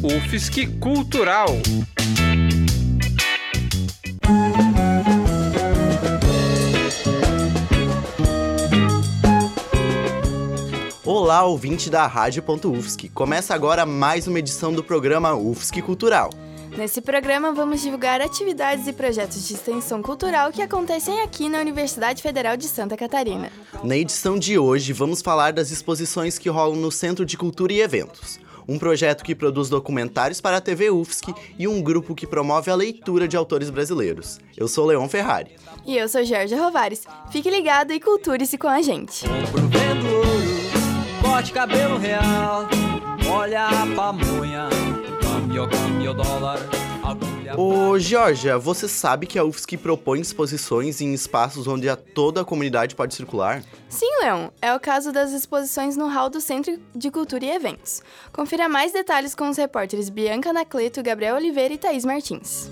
UFSC Cultural. Olá, ouvinte da Rádio.UFSC. Começa agora mais uma edição do programa UFSC Cultural. Nesse programa, vamos divulgar atividades e projetos de extensão cultural que acontecem aqui na Universidade Federal de Santa Catarina. Na edição de hoje, vamos falar das exposições que rolam no Centro de Cultura e Eventos. Um projeto que produz documentários para a TV UFSC e um grupo que promove a leitura de autores brasileiros. Eu sou Leon Ferrari. E eu sou Jorge Rovares. Fique ligado e culture-se com a gente. Ouro, corte cabelo real, olha a pamonha, câmbio, câmbio, dólar. Ô, Georgia, você sabe que a UFSC propõe exposições em espaços onde a toda a comunidade pode circular? Sim, Leon, é o caso das exposições no hall do Centro de Cultura e Eventos. Confira mais detalhes com os repórteres Bianca Anacleto, Gabriel Oliveira e Thaís Martins.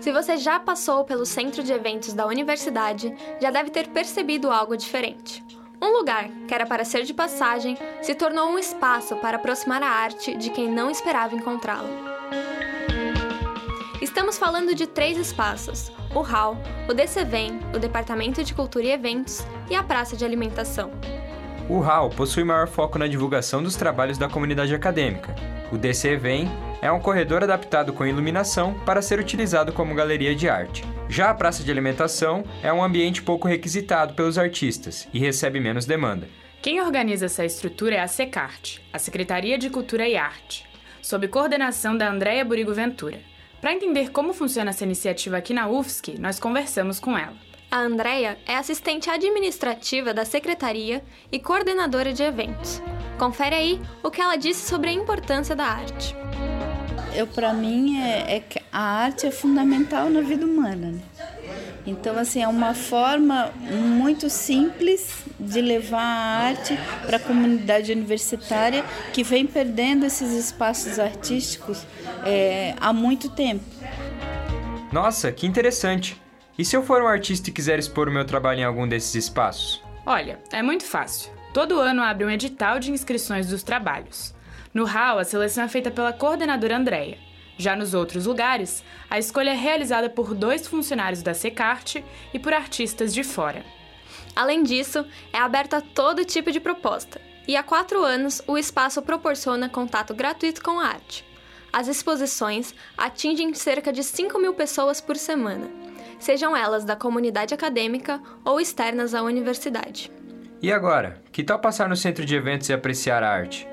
Se você já passou pelo centro de eventos da universidade, já deve ter percebido algo diferente. Um lugar que era para ser de passagem se tornou um espaço para aproximar a arte de quem não esperava encontrá-la. Estamos falando de três espaços: o hall, o DCVEM, o Departamento de Cultura e Eventos e a Praça de Alimentação. O HAL possui maior foco na divulgação dos trabalhos da comunidade acadêmica. O DC Vem é um corredor adaptado com iluminação para ser utilizado como galeria de arte. Já a praça de alimentação é um ambiente pouco requisitado pelos artistas e recebe menos demanda. Quem organiza essa estrutura é a SECART, a Secretaria de Cultura e Arte, sob coordenação da Andréia Burigo Ventura. Para entender como funciona essa iniciativa aqui na UFSC, nós conversamos com ela. A Andrea é assistente administrativa da secretaria e coordenadora de eventos. Confere aí o que ela disse sobre a importância da arte. Eu para mim é, é que a arte é fundamental na vida humana. Né? Então assim é uma forma muito simples de levar a arte para a comunidade universitária que vem perdendo esses espaços artísticos é, há muito tempo. Nossa, que interessante! E se eu for um artista e quiser expor o meu trabalho em algum desses espaços? Olha, é muito fácil. Todo ano abre um edital de inscrições dos trabalhos. No HAL, a seleção é feita pela coordenadora Andréia. Já nos outros lugares, a escolha é realizada por dois funcionários da SECART e por artistas de fora. Além disso, é aberto a todo tipo de proposta. E há quatro anos, o espaço proporciona contato gratuito com a arte. As exposições atingem cerca de 5 mil pessoas por semana, sejam elas da comunidade acadêmica ou externas à universidade. E agora, que tal passar no centro de eventos e apreciar a arte?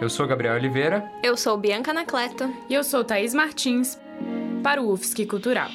Eu sou Gabriel Oliveira. Eu sou Bianca Anacleto. E eu sou Thaís Martins, para o UFSC Cultural.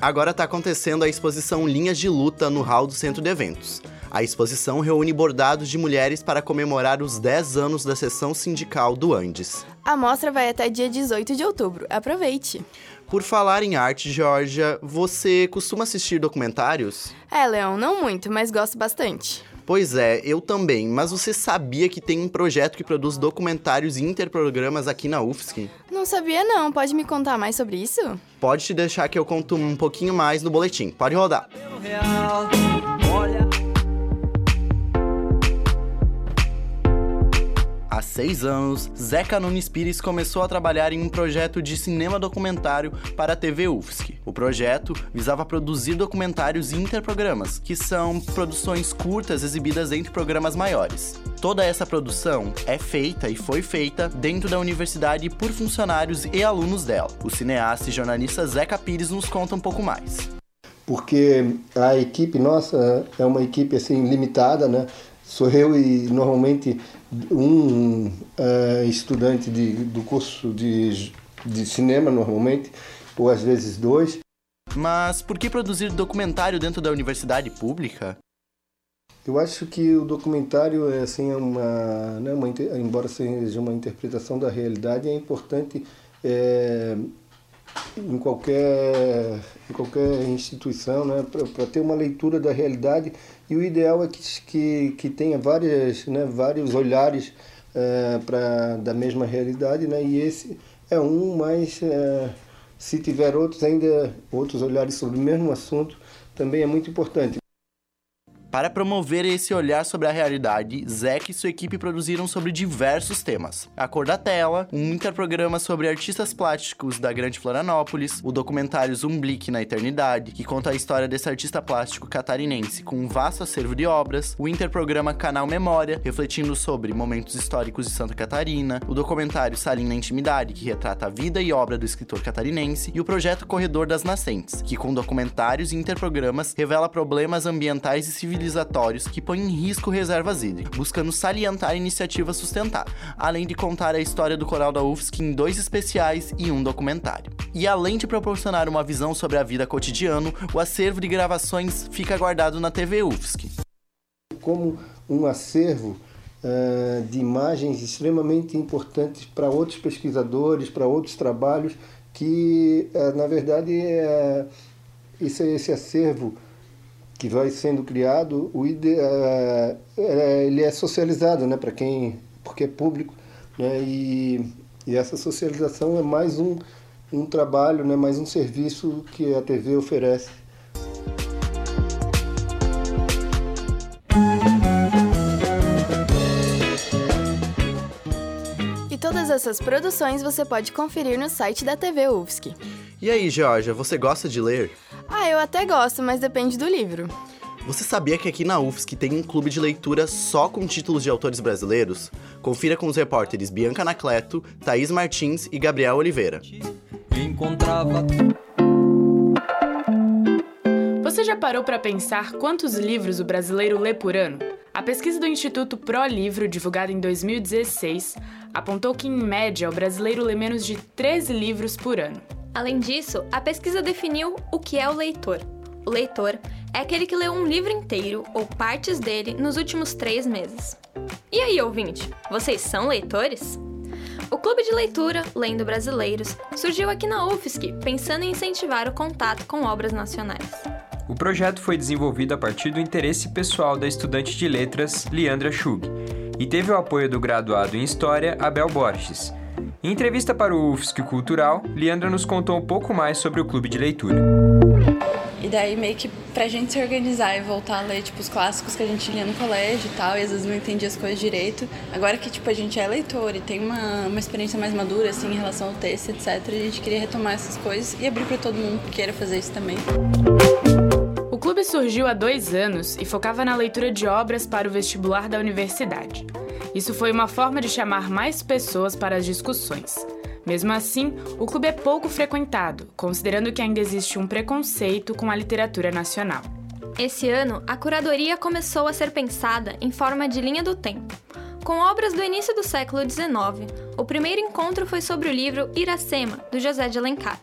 Agora está acontecendo a exposição Linhas de Luta no hall do Centro de Eventos. A exposição reúne bordados de mulheres para comemorar os 10 anos da sessão sindical do Andes. A mostra vai até dia 18 de outubro. Aproveite! Por falar em arte, Georgia, você costuma assistir documentários? É, Leon, não muito, mas gosto bastante. Pois é, eu também, mas você sabia que tem um projeto que produz documentários e interprogramas aqui na UFSC? Não sabia não, pode me contar mais sobre isso? Pode te deixar que eu conto um pouquinho mais no boletim. Pode rodar. real, Há seis anos, Zeca Nunes Pires começou a trabalhar em um projeto de cinema documentário para a TV UFSC. O projeto visava produzir documentários interprogramas, que são produções curtas exibidas entre programas maiores. Toda essa produção é feita e foi feita dentro da universidade por funcionários e alunos dela. O cineasta e jornalista Zeca Pires nos conta um pouco mais. porque a equipe nossa é uma equipe assim limitada, né? Sou eu e normalmente um eh, estudante de, do curso de, de cinema normalmente, ou às vezes dois. Mas por que produzir documentário dentro da universidade pública? Eu acho que o documentário é assim é uma, né, uma embora seja uma interpretação da realidade, é importante eh, em qualquer em qualquer instituição, né, para ter uma leitura da realidade e o ideal é que que, que tenha várias, né, vários olhares eh, para da mesma realidade, né, e esse é um mais eh, se tiver outros ainda outros olhares sobre o mesmo assunto, também é muito importante. Para promover esse olhar sobre a realidade, Zek e sua equipe produziram sobre diversos temas. A Cor da Tela, um interprograma sobre artistas plásticos da Grande Florianópolis, o documentário Zumblick na Eternidade, que conta a história desse artista plástico catarinense com um vasto acervo de obras, o interprograma Canal Memória, refletindo sobre momentos históricos de Santa Catarina, o documentário Salim na Intimidade, que retrata a vida e obra do escritor catarinense, e o projeto Corredor das Nascentes, que com documentários e interprogramas revela problemas ambientais e civilizatórios que põem em risco reservas hídricas, buscando salientar iniciativas sustentáveis, além de contar a história do coral da UFSC em dois especiais e um documentário. E além de proporcionar uma visão sobre a vida cotidiana, o acervo de gravações fica guardado na TV UFSC. Como um acervo uh, de imagens extremamente importantes para outros pesquisadores, para outros trabalhos, que uh, na verdade é, esse, esse acervo que vai sendo criado, o ide, é, ele é socializado, né, para quem, porque é público, né, e, e essa socialização é mais um, um trabalho, né, mais um serviço que a TV oferece. E todas essas produções você pode conferir no site da TV UFSC. E aí, Georgia, você gosta de ler? Ah, eu até gosto, mas depende do livro. Você sabia que aqui na UFSC tem um clube de leitura só com títulos de autores brasileiros? Confira com os repórteres Bianca Anacleto, Thaís Martins e Gabriel Oliveira. Encontrava Você já parou para pensar quantos livros o brasileiro lê por ano? A pesquisa do Instituto Pro Livro, divulgada em 2016, apontou que, em média, o brasileiro lê menos de 13 livros por ano. Além disso, a pesquisa definiu o que é o leitor. O leitor é aquele que leu um livro inteiro ou partes dele nos últimos três meses. E aí, ouvinte, vocês são leitores? O Clube de Leitura Lendo Brasileiros surgiu aqui na UFSC, pensando em incentivar o contato com obras nacionais. O projeto foi desenvolvido a partir do interesse pessoal da estudante de letras Leandra Schug e teve o apoio do graduado em História Abel Borges, em entrevista para o UFSC Cultural, Leandra nos contou um pouco mais sobre o clube de leitura. E daí meio que pra gente se organizar e voltar a ler tipo os clássicos que a gente lia no colégio e tal, e às vezes não entendia as coisas direito. Agora que tipo a gente é leitor e tem uma, uma experiência mais madura assim em relação ao texto, etc, a gente queria retomar essas coisas e abrir para todo mundo que queira fazer isso também. O clube surgiu há dois anos e focava na leitura de obras para o vestibular da universidade. Isso foi uma forma de chamar mais pessoas para as discussões. Mesmo assim, o clube é pouco frequentado, considerando que ainda existe um preconceito com a literatura nacional. Esse ano, a curadoria começou a ser pensada em forma de linha do tempo. Com obras do início do século XIX, o primeiro encontro foi sobre o livro Iracema, do José de Alencar.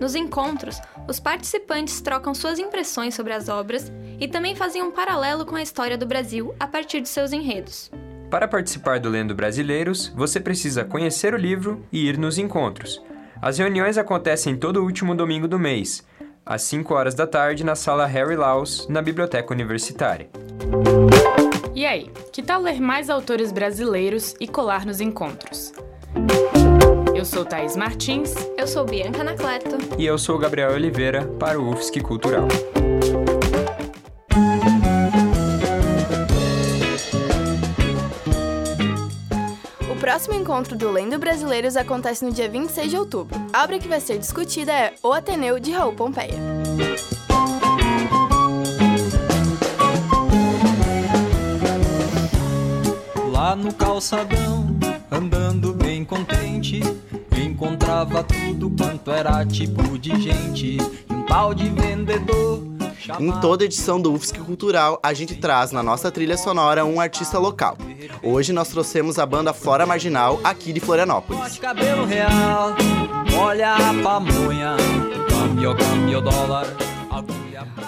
Nos encontros, os participantes trocam suas impressões sobre as obras e também fazem um paralelo com a história do Brasil a partir de seus enredos. Para participar do Lendo Brasileiros, você precisa conhecer o livro e ir nos encontros. As reuniões acontecem todo último domingo do mês, às 5 horas da tarde, na sala Harry Laus, na Biblioteca Universitária. E aí, que tal ler mais autores brasileiros e colar nos encontros? Eu sou Thaís Martins. Eu sou Bianca Anacleto. E eu sou Gabriel Oliveira, para o UFSC Cultural. Próximo encontro do Lendo Brasileiros acontece no dia 26 de outubro. A obra que vai ser discutida é O Ateneu, de Raul Pompeia. Lá no calçadão, andando bem contente, encontrava tudo quanto era tipo de gente. Um tal de vendedor em toda edição do UFSC Cultural, a gente traz na nossa trilha sonora um artista local. Hoje nós trouxemos a banda Flora Marginal, aqui de Florianópolis.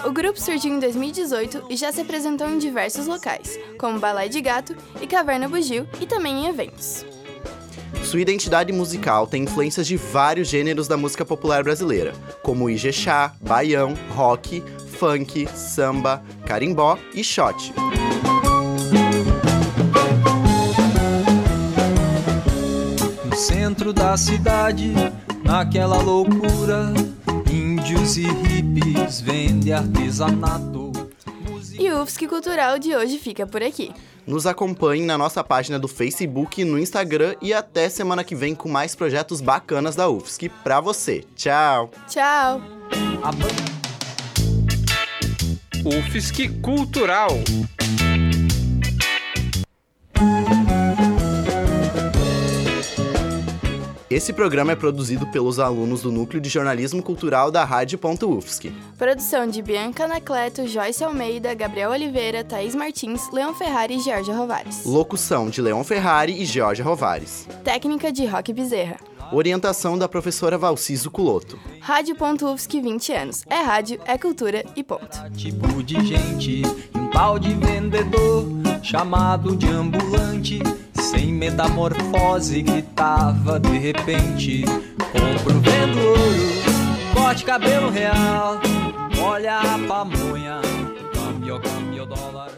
O grupo surgiu em 2018 e já se apresentou em diversos locais, como Balé de Gato e Caverna Bugio, e também em eventos. Sua identidade musical tem influências de vários gêneros da música popular brasileira, como Ijexá, baião, rock, funk, samba, carimbó e shot. No centro da cidade, naquela loucura. Índios e hippies vende artesanato. E o UFSC Cultural de hoje fica por aqui. Nos acompanhe na nossa página do Facebook, no Instagram e até semana que vem com mais projetos bacanas da UFSC pra você. Tchau! Tchau! UFSC Cultural. Esse programa é produzido pelos alunos do Núcleo de Jornalismo Cultural da Rádio.UFSC. Produção de Bianca Anacleto, Joyce Almeida, Gabriel Oliveira, Thaís Martins, Leon Ferrari e Georgia Rovares. Locução de Leon Ferrari e Georgia Rovares. Técnica de Rock Bezerra. Orientação da professora Valciso Culoto. Rádio.UFSC 20 anos. É rádio, é cultura e ponto. Tipo de gente um tal de vendedor chamado de ambulante. Sem metamorfose gritava de repente: Compro, vendo ouro, corte cabelo real. Olha a pamonha, câmbio, câmbio dólar.